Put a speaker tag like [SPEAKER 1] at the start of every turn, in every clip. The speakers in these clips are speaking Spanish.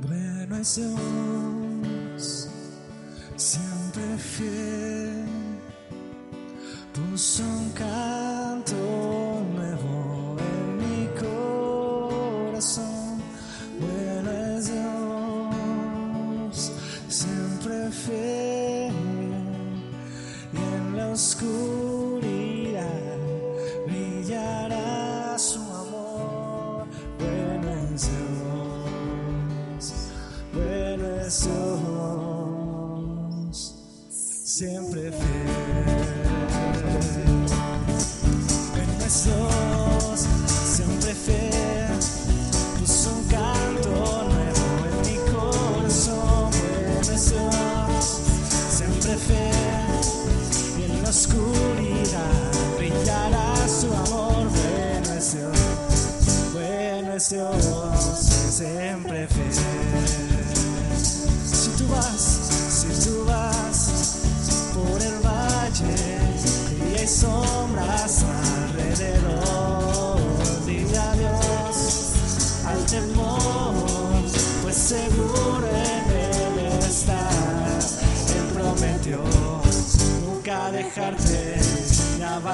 [SPEAKER 1] Bueno es Dios, siempre fiel, tú son cada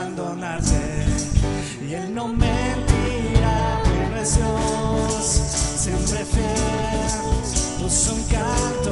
[SPEAKER 1] abandonarse. Y él no mentirá, pero es Dios, siempre fiel, puso un canto.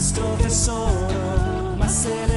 [SPEAKER 1] Esto tesoro, más el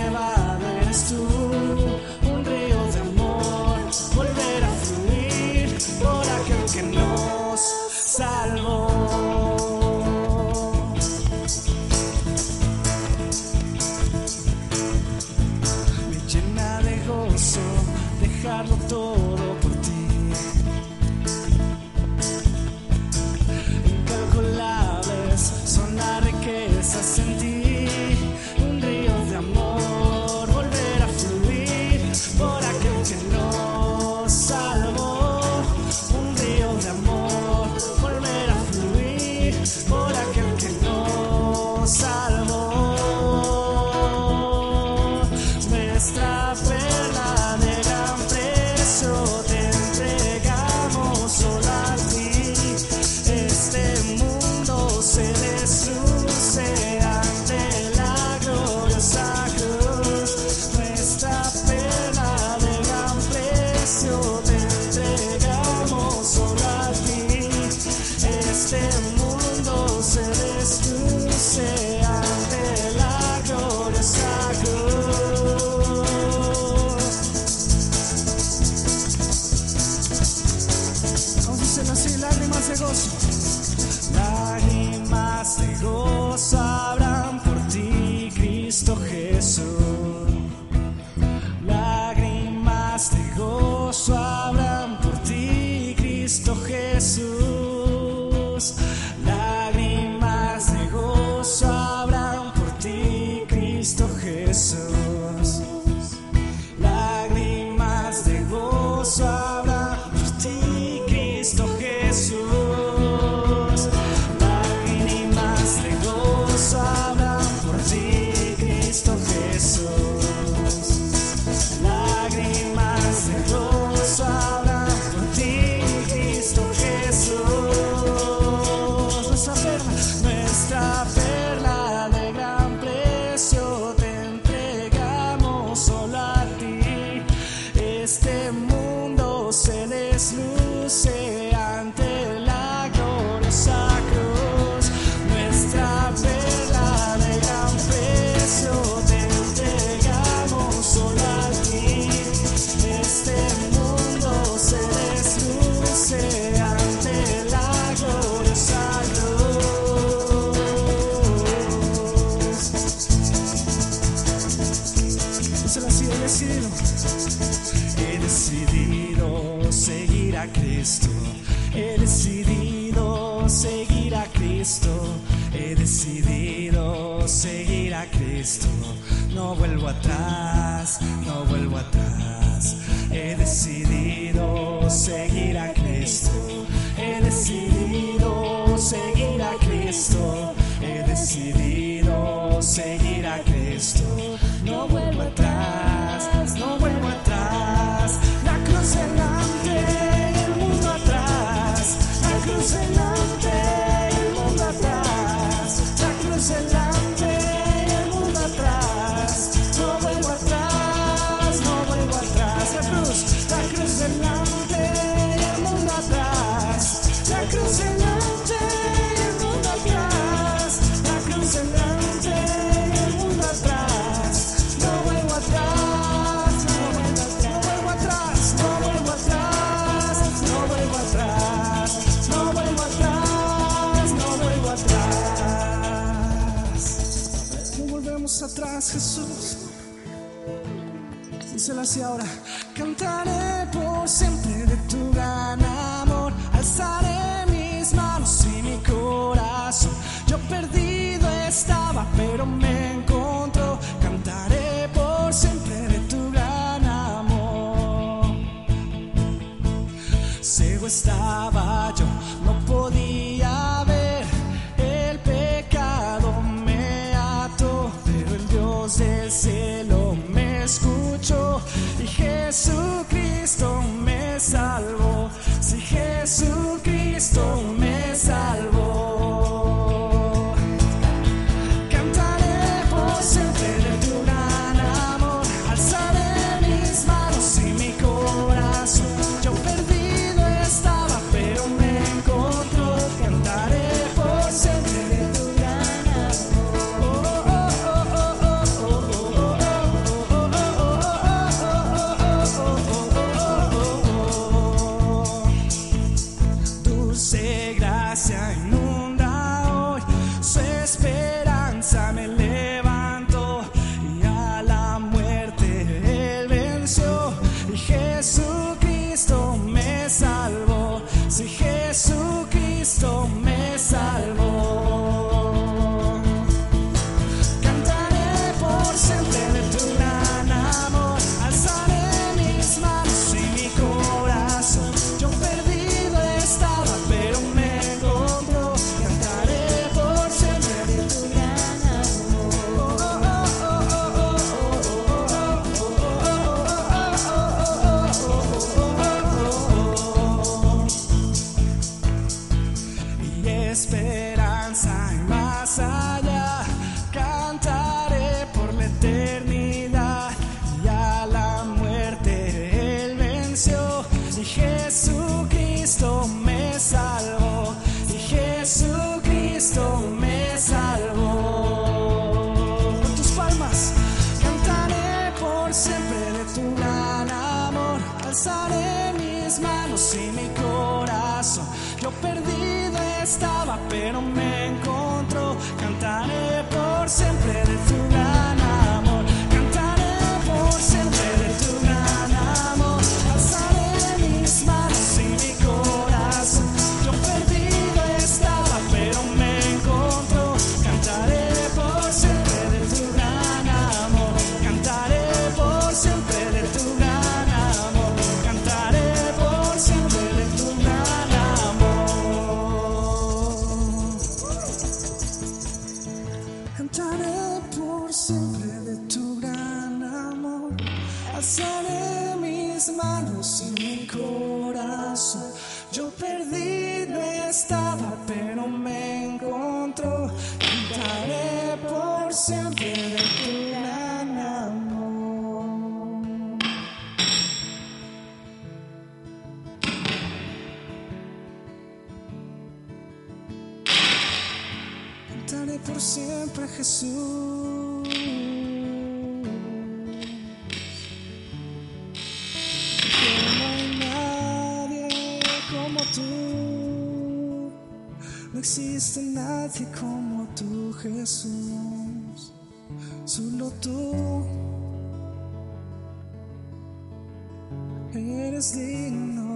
[SPEAKER 1] este mundo se desluce. Jesus, ser. atrás. más allá. Cantaré por la eternidad y a la muerte Él venció. Y Jesucristo me salvó. Y Jesucristo me salvó. Con tus palmas cantaré por siempre de tu gran amor. Alzaré mis manos y mi corazón. Yo perdido estaba, pero me perdido estaba, pero me encontró. Cantaré por siempre de tu gran amor. Cantaré por siempre Jesús. existe nadie como tú, Jesús, solo tú eres digno.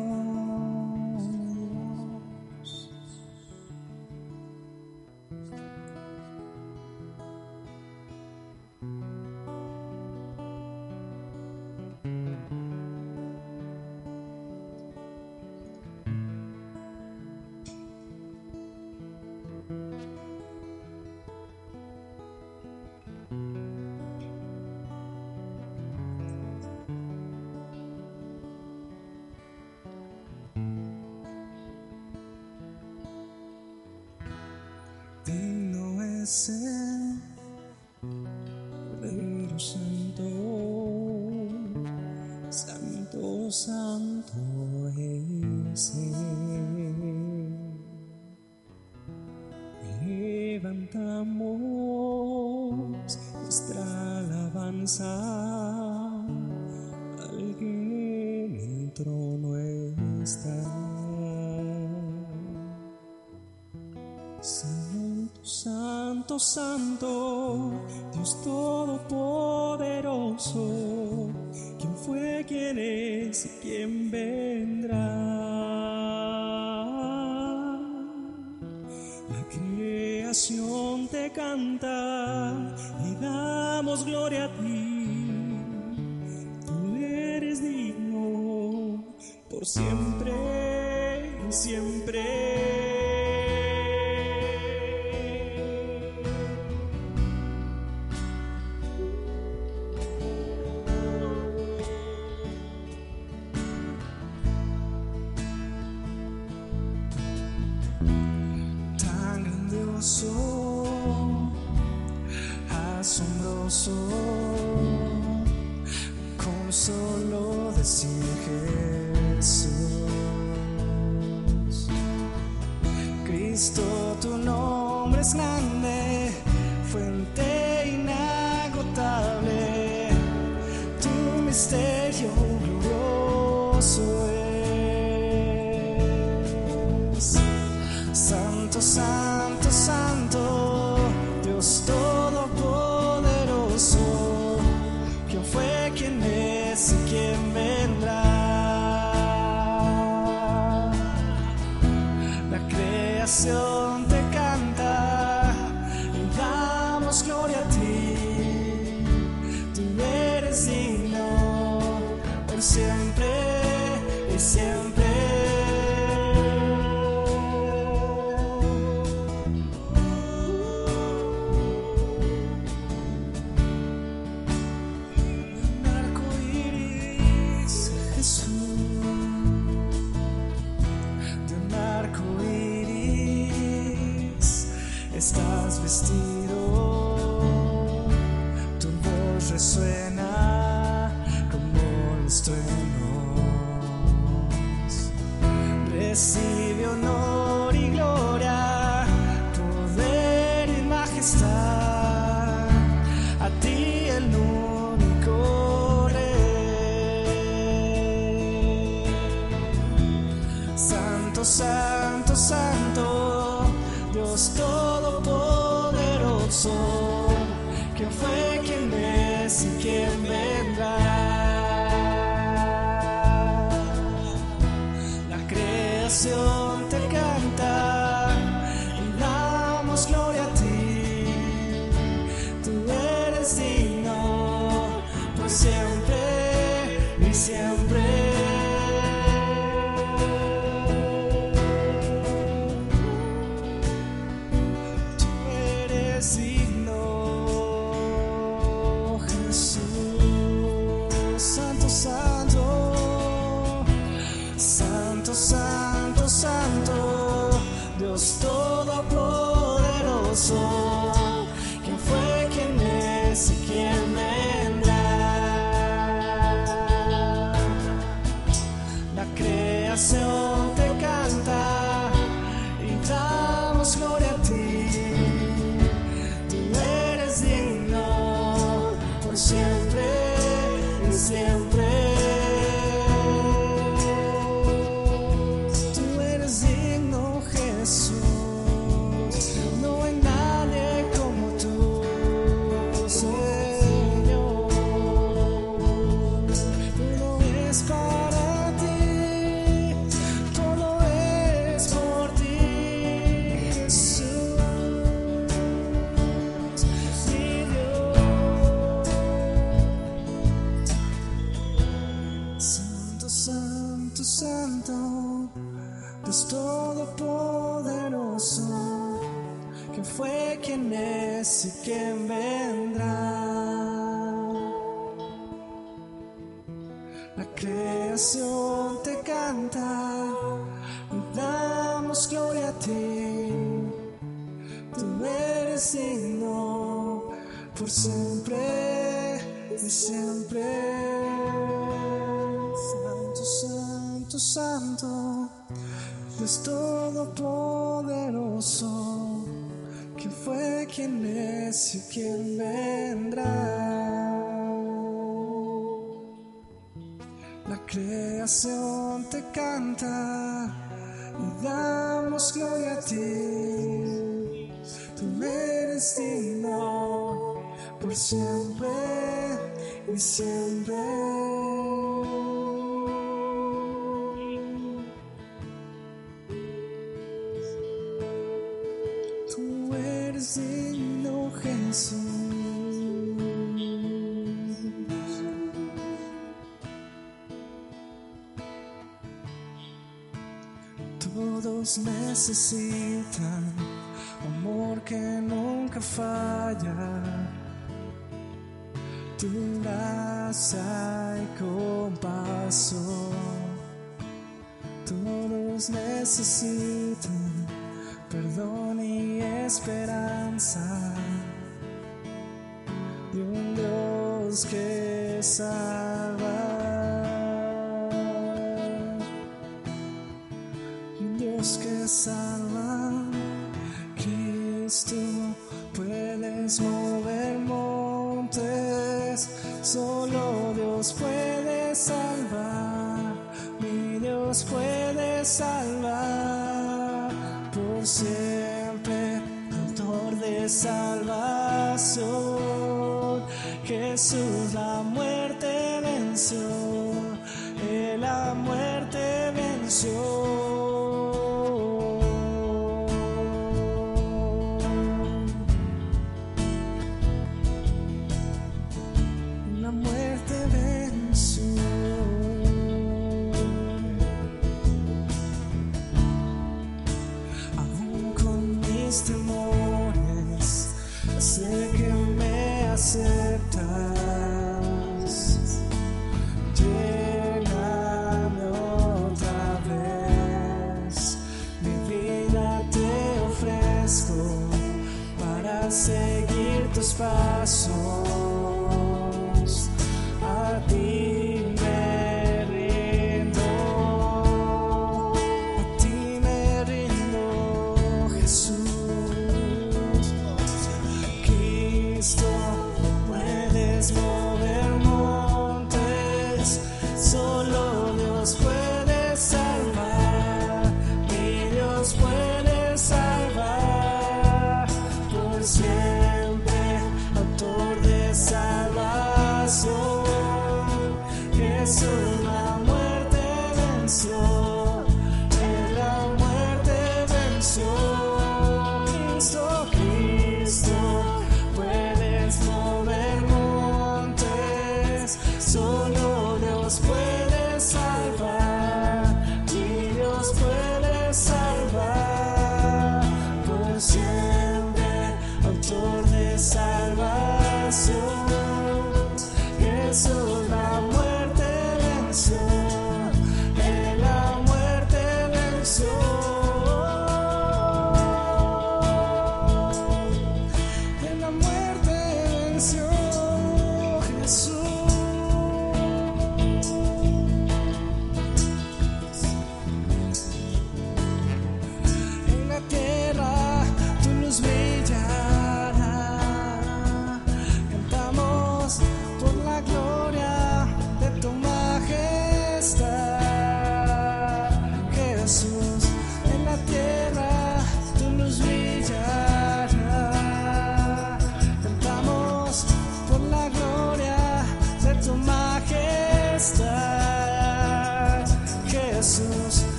[SPEAKER 1] ser Cordero Santo, Santo, Santo es Levantamos nuestra alabanza al que en el trono está. Santo, Dios Todopoderoso, quien fue, quien es y quien maravilloso, asombroso, con solo decir Jesús. Cristo, tu nombre es grande. Santo, santo, Dios todopoderoso, que fue quien es y quien vendrá. La creación te canta damos gloria a ti. Tú eres digno por siempre y siempre. Santo, santo, Dios todopoderoso, que fue quien es y quien vendrá. La creación te canta y damos gloria a ti. Tú eres digno por siempre y siempre. Digno, Jesús. Todos necesitan amor que nunca falla. Tu gracia y compasión. Todos necesitan perdón esperanza de un Dios que salva. Un Dios que salva, Cristo, puedes mover montes, solo Dios puede salvar, mi Dios puede salvar por siempre, Jesús la muerte venció, Él la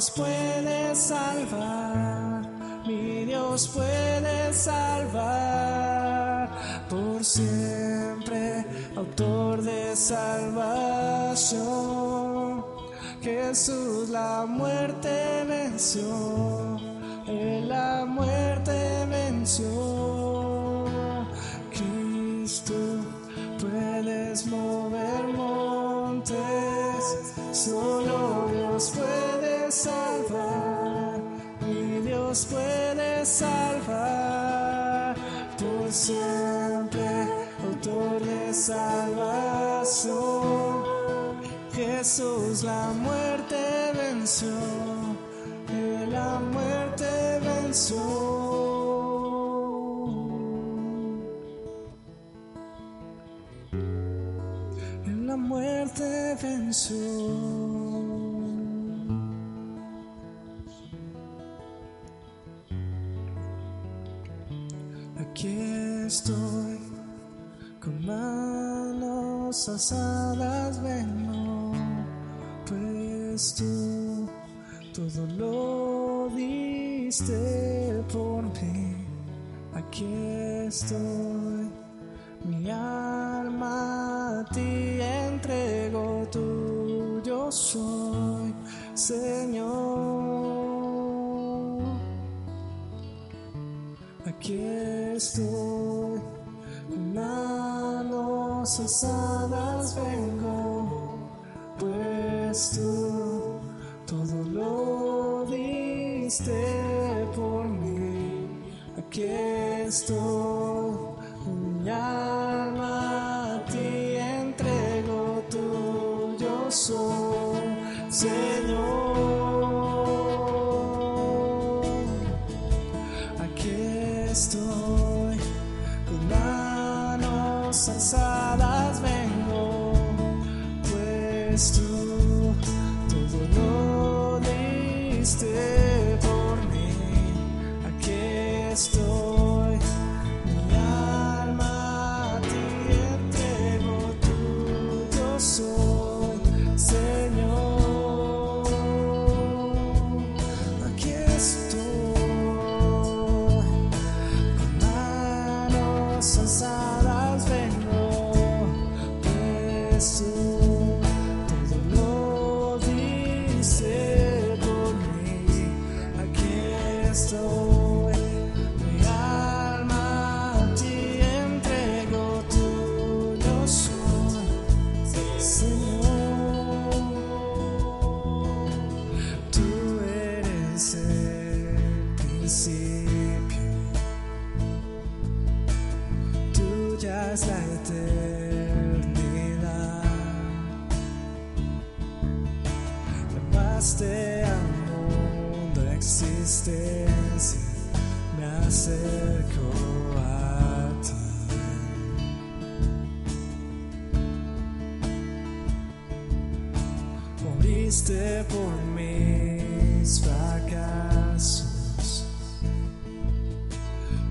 [SPEAKER 1] Dios puede salvar, mi Dios puede salvar por siempre, autor de salvación. Jesús la muerte venció, Él la muerte venció. Cristo, puedes mover montes, solo Dios puede salvar, mi Dios puede salvar por siempre, autor de salvación. Jesús la muerte venció, la muerte venció. La muerte venció. Pues tú todo lo diste por mí. Aquí estoy, alma ti entrego, tuyo soy, Señor. Aquí estoy, con Llamaste al mundo a existencia, me acerco a ti. Moriste por mis fracasos,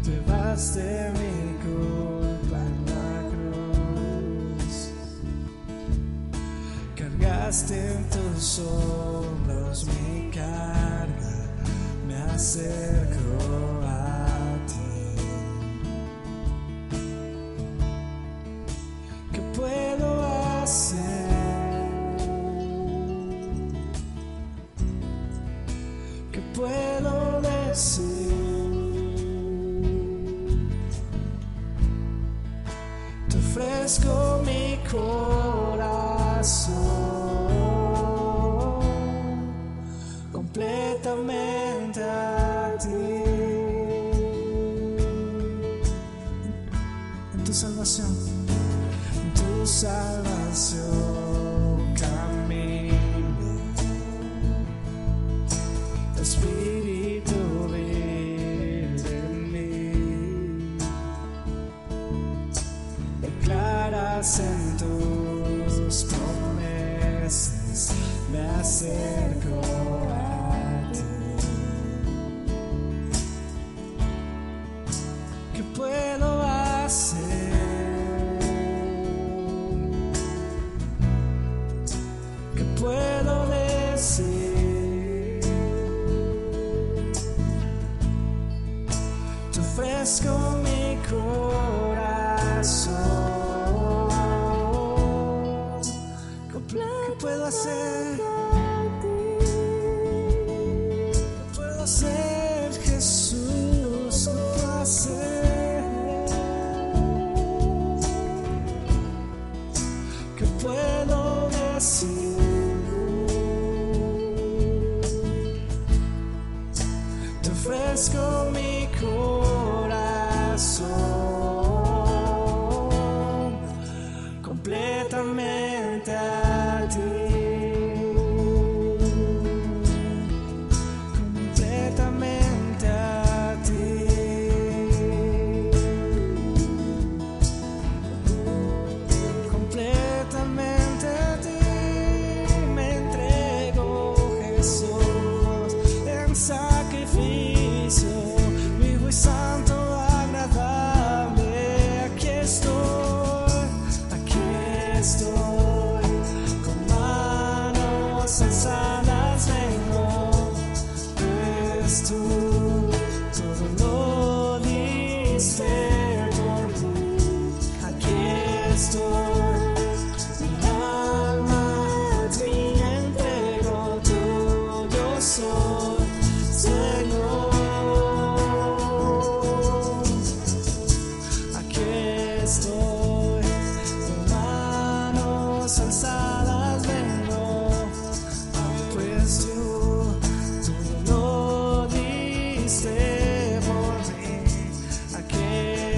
[SPEAKER 1] llevaste mi culpa en la cruz, cargaste en hombros mi carga, me acerco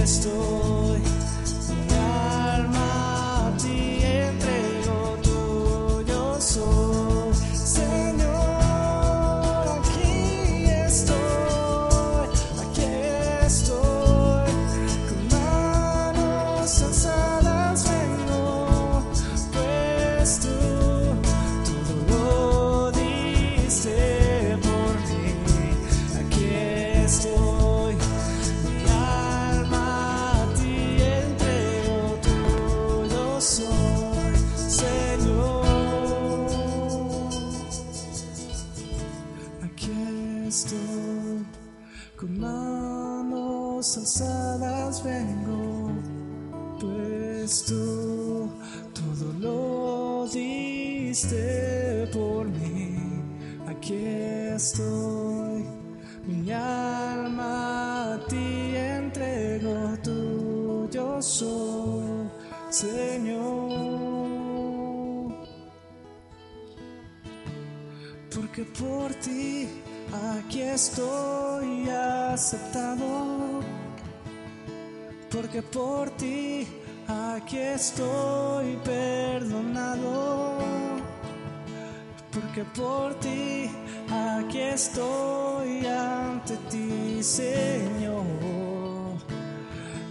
[SPEAKER 1] estoy. estoy aceptado, porque por ti aquí estoy perdonado, porque por ti aquí estoy ante ti, Señor,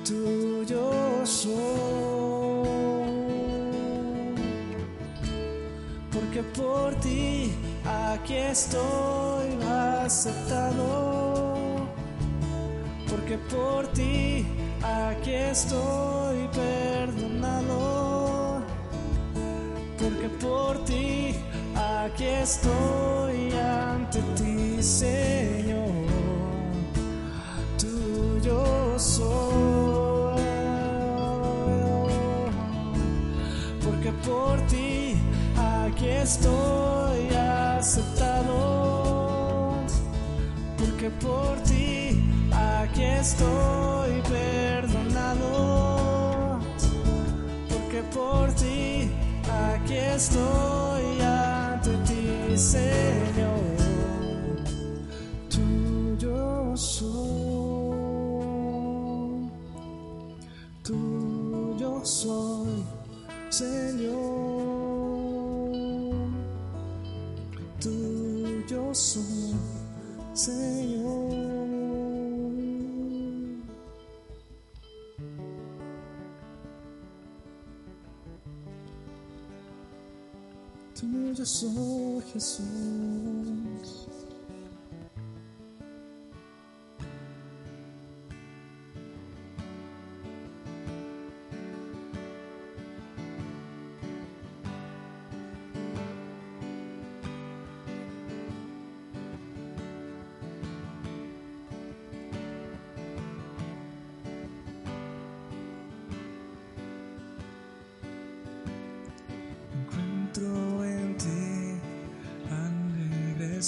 [SPEAKER 1] tuyo soy, porque por ti aquí estoy aceptado, porque por ti aquí estoy perdonado, porque por ti aquí estoy ante ti, Señor, tuyo soy, porque por ti aquí estoy aceptado que por ti aquí estoy perdonado, porque por ti aquí estoy ante ti, Jesus.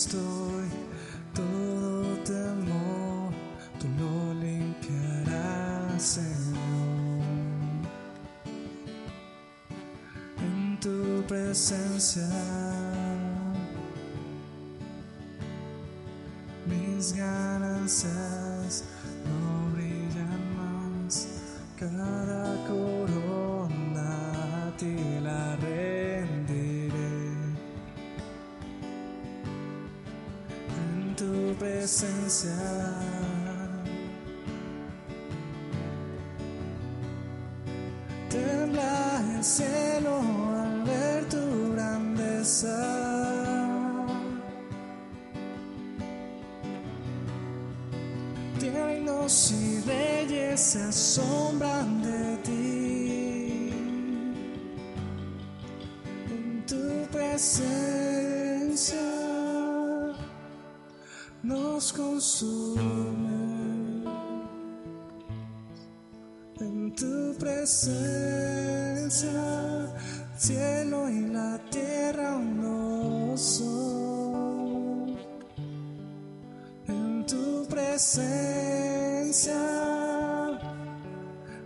[SPEAKER 1] estoy, todo temor, tú lo limpiarás, Señor. En tu presencia, mis ganancias.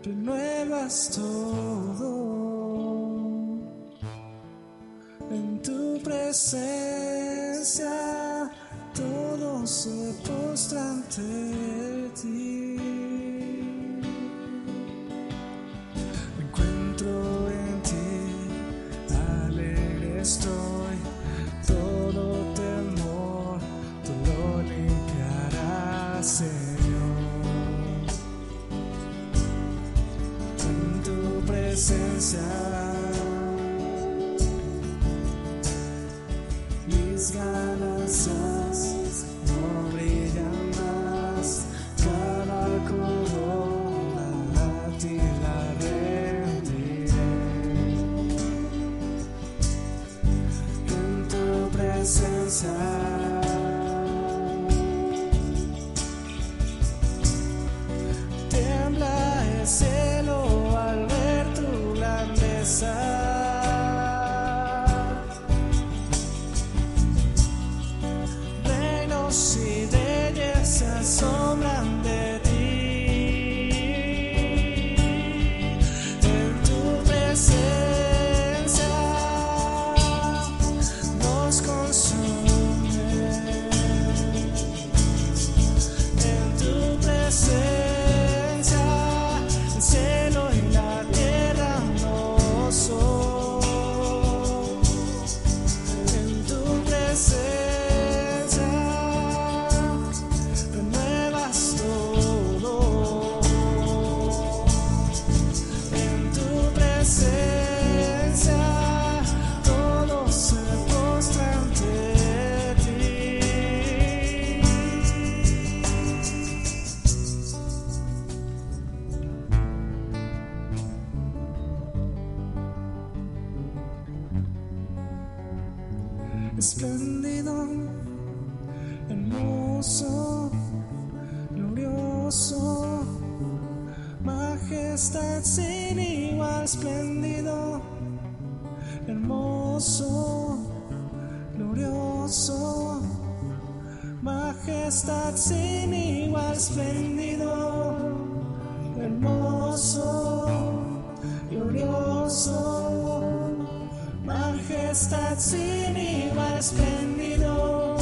[SPEAKER 1] renuevas todo en tu presencia, todo se postra ante glorioso, majestad sin igual, espléndido, hermoso, glorioso, majestad sin igual, espléndido,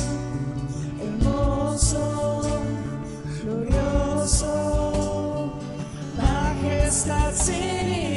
[SPEAKER 1] hermoso, glorioso, majestad sin igual.